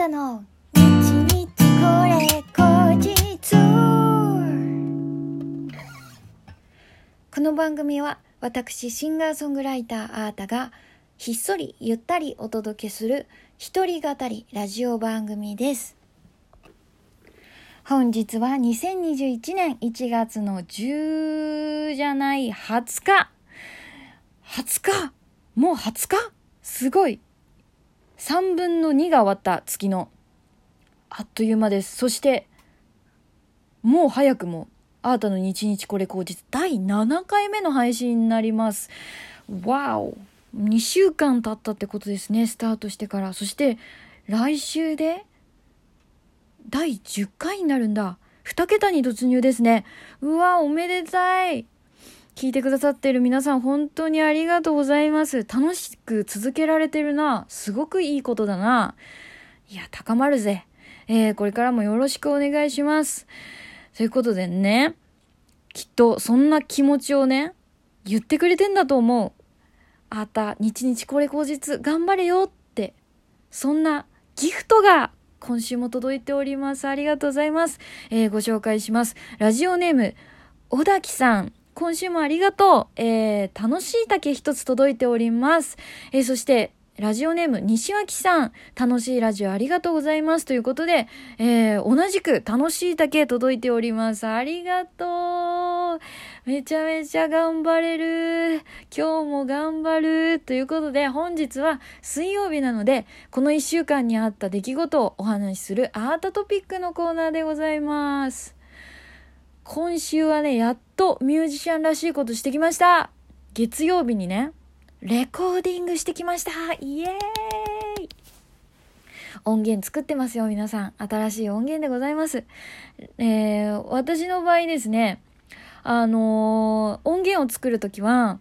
たの。日日これ後日。この番組は私シンガーソングライターあーたがひっそりゆったりお届けする一人語りラジオ番組です。本日は2021年1月の10じゃない20日。20日？もう20日？すごい。3分の2が終わった月のあっという間です。そしてもう早くもあーたの日日これ口実第7回目の配信になります。わお。2週間経ったってことですね。スタートしてから。そして来週で第10回になるんだ。2桁に突入ですね。うわおめでたい。聞いてくださっている皆さん本当にありがとうございます。楽しく続けられてるな。すごくいいことだな。いや、高まるぜ。えー、これからもよろしくお願いします。ということでね、きっとそんな気持ちをね、言ってくれてんだと思う。あた、日々これ後日頑張れよって、そんなギフトが今週も届いております。ありがとうございます。えー、ご紹介します。ラジオネーム、小滝さん。今週もありがとう。えー、楽しい竹一つ届いております。えー、そして、ラジオネーム、西脇さん、楽しいラジオありがとうございます。ということで、えー、同じく楽しい竹届いております。ありがとう。めちゃめちゃ頑張れる。今日も頑張る。ということで、本日は水曜日なので、この一週間にあった出来事をお話しするアートトピックのコーナーでございます。今週はね、やっとミュージシャンらしいことしてきました。月曜日にね、レコーディングしてきました。イエーイ音源作ってますよ、皆さん。新しい音源でございます。えー、私の場合ですね、あのー、音源を作るときは、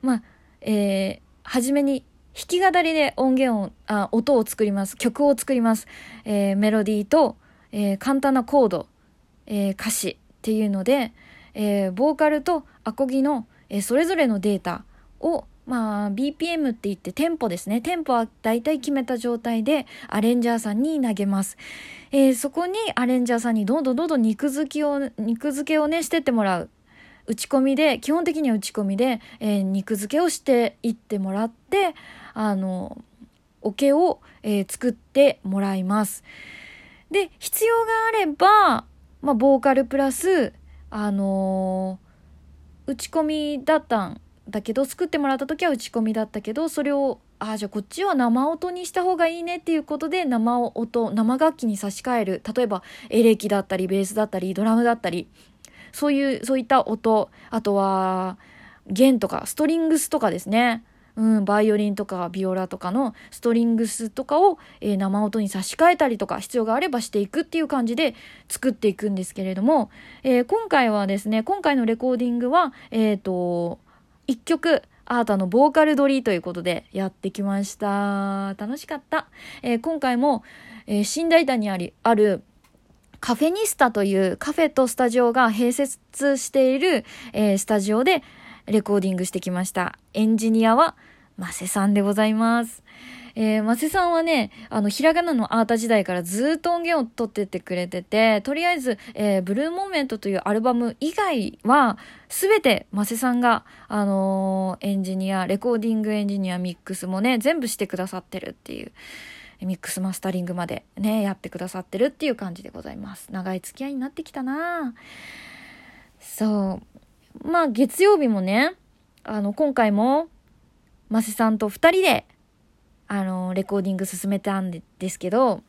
まあ、えー、初めに弾き語りで音源を、あ、音を作ります。曲を作ります。えー、メロディーと、えー、簡単なコード、えー、歌詞、っていうので、えー、ボーカルとアコギの、えー、それぞれのデータをまあ、BPM って言ってテンポですね。テンポは大体決めた状態でアレンジャーさんに投げます。えー、そこにアレンジャーさんにどんどんどんどん肉付きを、肉付けをね、してってもらう。打ち込みで、基本的には打ち込みで、えー、肉付けをしていってもらって、あの、オケを、えー、作ってもらいます。で、必要があれば、まあ、ボーカルプラス、あのー、打ち込みだったんだけど、作ってもらった時は打ち込みだったけど、それを、ああ、じゃあこっちは生音にした方がいいねっていうことで、生音、生楽器に差し替える。例えば、エレキだったり、ベースだったり、ドラムだったり、そういう、そういった音、あとは、弦とか、ストリングスとかですね。うん、バイオリンとかビオラとかのストリングスとかを、えー、生音に差し替えたりとか必要があればしていくっていう感じで作っていくんですけれども、えー、今回はですね、今回のレコーディングは、えっ、ー、と、一曲、アータのボーカル撮りということでやってきました。楽しかった。えー、今回も、えー、新大胆にあり、あるカフェニスタというカフェとスタジオが併設している、スタジオでレコーディングしてきました。エンジニアはマセさんでございます。えー、マセさんはね、あの、ひらがなのアータ時代からずっと音源を取ってってくれてて、とりあえず、えー、ブルーモーメントというアルバム以外は、すべてマセさんが、あのー、エンジニア、レコーディングエンジニア、ミックスもね、全部してくださってるっていう、ミックスマスタリングまでね、やってくださってるっていう感じでございます。長い付き合いになってきたなそう。まあ、月曜日もね、あの、今回も、マセさんと二人で、あの、レコーディング進めたんですけど、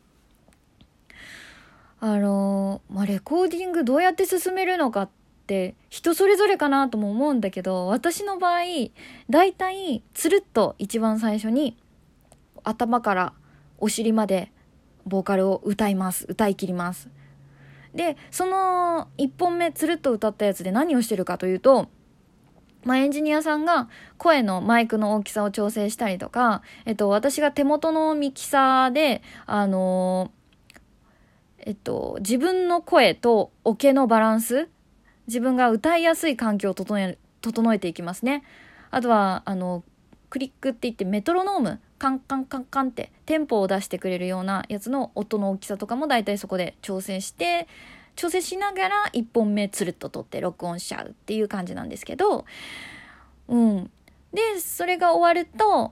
あの、まあ、レコーディングどうやって進めるのかって人それぞれかなとも思うんだけど、私の場合、だいたいつるっと一番最初に頭からお尻までボーカルを歌います。歌い切ります。で、その一本目つるっと歌ったやつで何をしてるかというと、まあ、エンジニアさんが声のマイクの大きさを調整したりとか、えっと、私が手元のミキサーで、あのえっと、自分の声とオケのバランス、自分が歌いやすい環境を整え、整えていきますね。あとは、あの、クリックって言ってメトロノーム、カンカンカンカンってテンポを出してくれるようなやつの音の大きさとかも大体そこで調整して調整しながら1本目つるっと撮って録音しちゃうっていう感じなんですけどうん。でそれが終わると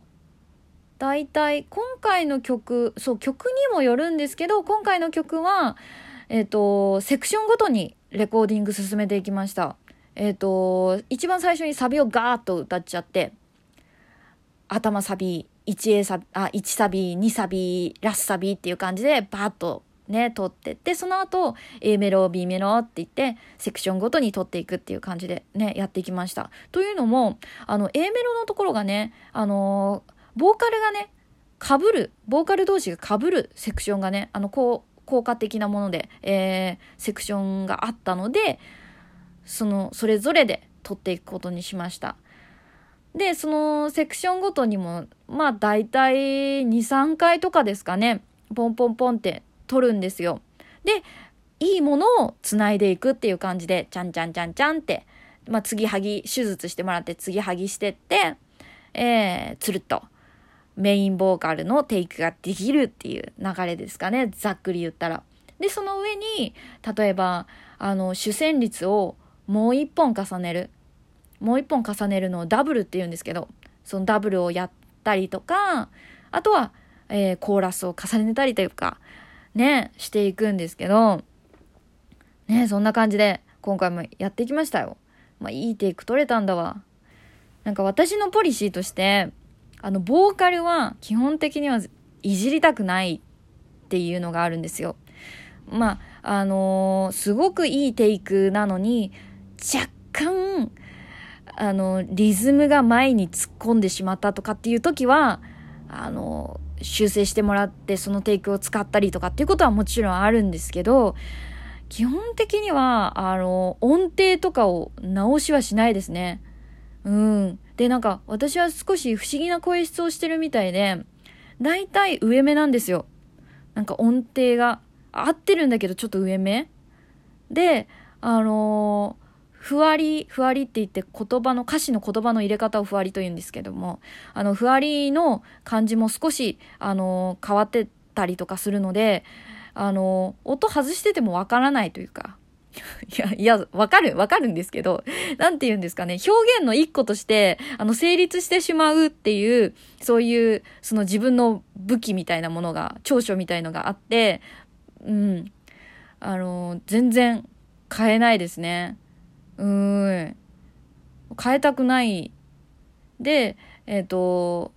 大体今回の曲そう曲にもよるんですけど今回の曲はえっ、ー、とセクションごとにレコーディング進めていきました。えっ、ー、と一番最初にサビをガーッと歌っちゃって頭サビ。1, サビあ1サビ2サビラスサビっていう感じでバーッとね撮ってってその後 A メロ B メロって言ってセクションごとに撮っていくっていう感じでねやっていきましたというのもあの A メロのところがねあのボーカルがね、かぶる、ボーカル同士がかぶるセクションがね、あの、こう、効果的なもので、えー、セクションがあったので、その、それぞれで撮っていくことにしました。で、そのセクションごとにも、まあ大体2、3回とかですかね、ポンポンポンって撮るんですよ。で、いいものを繋いでいくっていう感じで、ちゃんちゃんちゃんちゃんって、まあ、継ぎはぎ、手術してもらって継ぎはぎしてって、えー、つるっとメインボーカルのテイクができるっていう流れですかね。ざっくり言ったら。で、その上に、例えば、あの、主旋律をもう一本重ねる。もう一本重ねるのをダブルって言うんですけど、そのダブルをやったりとか、あとは、えー、コーラスを重ねたりというか、ね、していくんですけど、ね、そんな感じで今回もやってきましたよ。まあ、いいテイク取れたんだわ。なんか私のポリシーとして、あの、ボーカルは基本的にはいじりたくないっていうのがあるんですよ。まあ、あのー、すごくいいテイクなのに、若干、あの、リズムが前に突っ込んでしまったとかっていう時は、あの、修正してもらってそのテイクを使ったりとかっていうことはもちろんあるんですけど、基本的には、あの、音程とかを直しはしないですね。うん。で、なんか、私は少し不思議な声質をしてるみたいで、だいたい上目なんですよ。なんか音程が合ってるんだけど、ちょっと上目で、あのー、ふわり、ふわりって言って言葉の、歌詞の言葉の入れ方をふわりと言うんですけども、あの、ふわりの感じも少し、あの、変わってたりとかするので、あの、音外しててもわからないというか、いや、いや、わかる、わかるんですけど、なんて言うんですかね、表現の一個として、あの、成立してしまうっていう、そういう、その自分の武器みたいなものが、長所みたいのがあって、うん、あの、全然変えないですね。うーん。変えたくない。で、えっ、ー、と、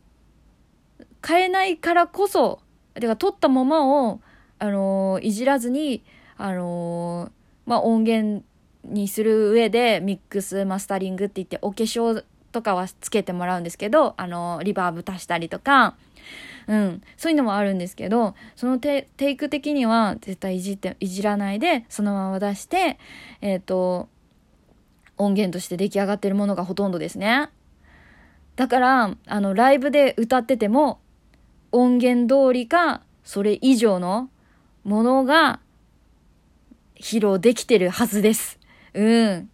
変えないからこそ、てか、取ったままを、あのいじらずに、あのまあ、音源にする上でミックスマスタリングって言ってお化粧とかはつけてもらうんですけどあのリバーブ足したりとか、うん、そういうのもあるんですけどそのテイク的には絶対いじっていじらないでそのまま出してえっ、ー、と音源として出来上がってるものがほとんどですね。だからあのライブで歌ってても音源通りかそれ以上のものが披露できてるはずです。うん。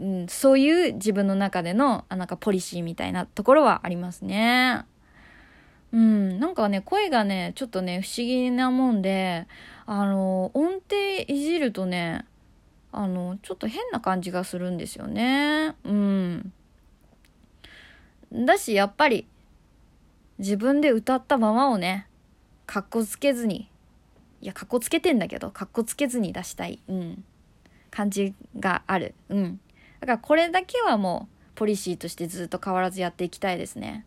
うん、そういう自分の中での、あ、なんかポリシーみたいなところはありますね。うん、なんかね、声がね、ちょっとね、不思議なもんで、あの、音程いじるとね、あの、ちょっと変な感じがするんですよね。うん。だし、やっぱり、自分で歌ったままをね、かっこつけずにいや、かっこつけてんだけど、かっこつけずに出したい、うん、感じがある。うん。だからこれだけはもう、ポリシーとしてずっと変わらずやっていきたいですね。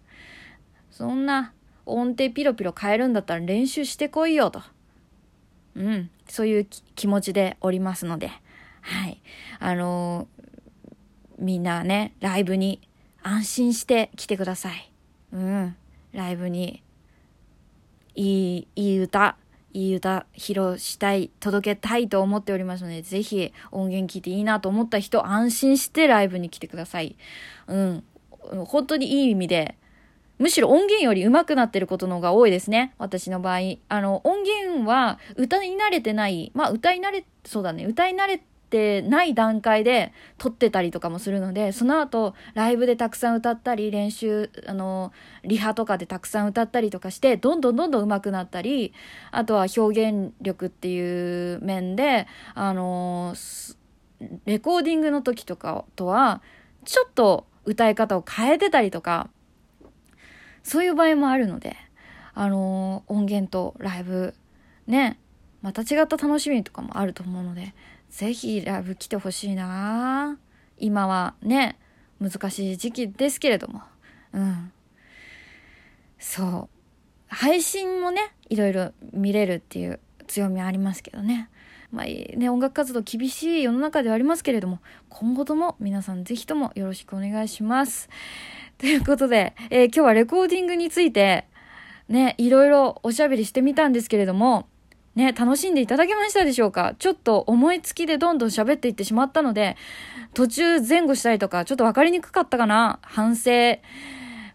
そんな、音程ピロピロ変えるんだったら練習してこいよと。うん。そういう気持ちでおりますので。はい。あのー、みんなね、ライブに安心して来てください。うん。ライブに、いい、いい歌、いい歌披露したい、届けたいと思っておりますので、ぜひ音源聞いていいなと思った人、安心してライブに来てください。うん。本当にいい意味で、むしろ音源より上手くなってることの方が多いですね。私の場合。あの、音源は歌に慣れてない、まあ歌い慣れ、そうだね、歌い慣れってない段階で撮ってたりとかもするので、その後、ライブでたくさん歌ったり、練習、あの、リハとかでたくさん歌ったりとかして、どんどんどんどん上手くなったり、あとは表現力っていう面で、あの、レコーディングの時とかとは、ちょっと歌い方を変えてたりとか、そういう場合もあるので、あの音源とライブ、ね、また違った楽しみとかもあると思うので、ぜひラブ来てほしいな今はね、難しい時期ですけれども。うん。そう。配信もね、いろいろ見れるっていう強みありますけどね。まあね、音楽活動厳しい世の中ではありますけれども、今後とも皆さんぜひともよろしくお願いします。ということで、えー、今日はレコーディングについて、ね、いろいろおしゃべりしてみたんですけれども、ね、楽しんでいただけましたでしょうか？ちょっと思いつきでどんどん喋っていってしまったので、途中前後したりとか、ちょっとわかりにくかったかな？反省。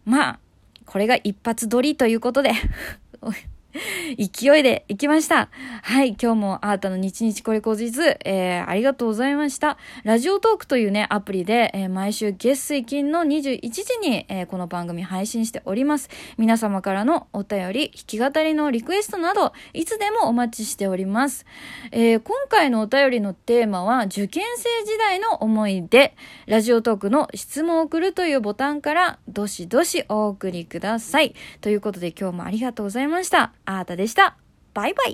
まあ、これが一発撮りということで。勢いで行きました。はい、今日もあーたの日日これ後日、えー、ありがとうございました。ラジオトークというね、アプリで、えー、毎週月水金の21時に、えー、この番組配信しております。皆様からのお便り、弾き語りのリクエストなど、いつでもお待ちしております。えー、今回のお便りのテーマは、受験生時代の思い出、ラジオトークの質問を送るというボタンから、どしどしお送りください。ということで今日もありがとうございました。あーたでした。バイバイ。